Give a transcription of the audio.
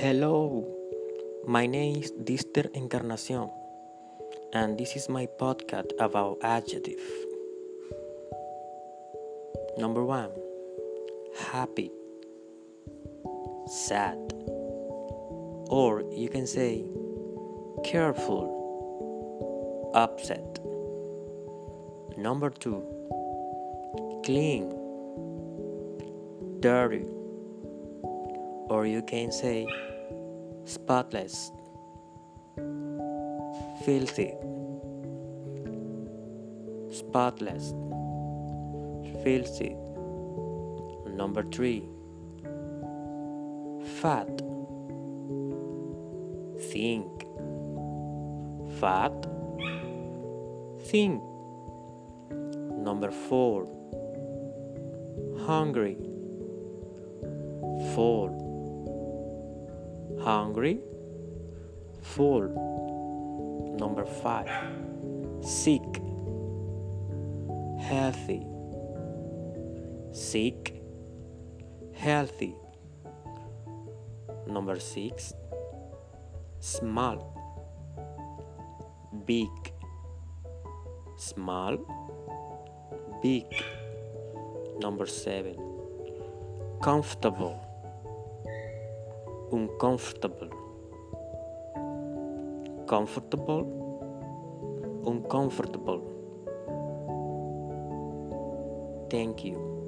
Hello, my name is Dister Encarnacion, and this is my podcast about adjective. Number one, happy, sad, or you can say careful, upset. Number two, clean, dirty, or you can say spotless, filthy, spotless, filthy. Number three, fat, think, fat, think. Number four, hungry, full, hungry, full. Number five, sick, healthy, sick, healthy. Number six, small, big, small, big. Number seven, comfortable, uncomfortable, comfortable, uncomfortable. Thank you.